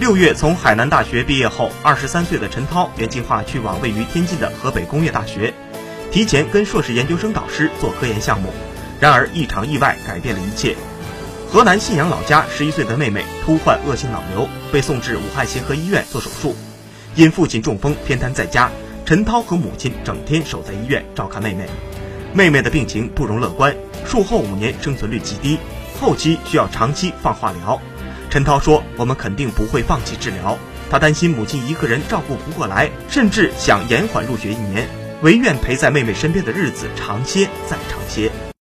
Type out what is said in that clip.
六月从海南大学毕业后，二十三岁的陈涛原计划去往位于天津的河北工业大学，提前跟硕士研究生导师做科研项目。然而一场意外改变了一切。河南信阳老家十一岁的妹妹突患恶性脑瘤，被送至武汉协和医院做手术。因父亲中风偏瘫在家，陈涛和母亲整天守在医院照看妹妹。妹妹的病情不容乐观，术后五年生存率极低，后期需要长期放化疗。陈涛说：“我们肯定不会放弃治疗。他担心母亲一个人照顾不过来，甚至想延缓入学一年，唯愿陪在妹妹身边的日子长些再长些。”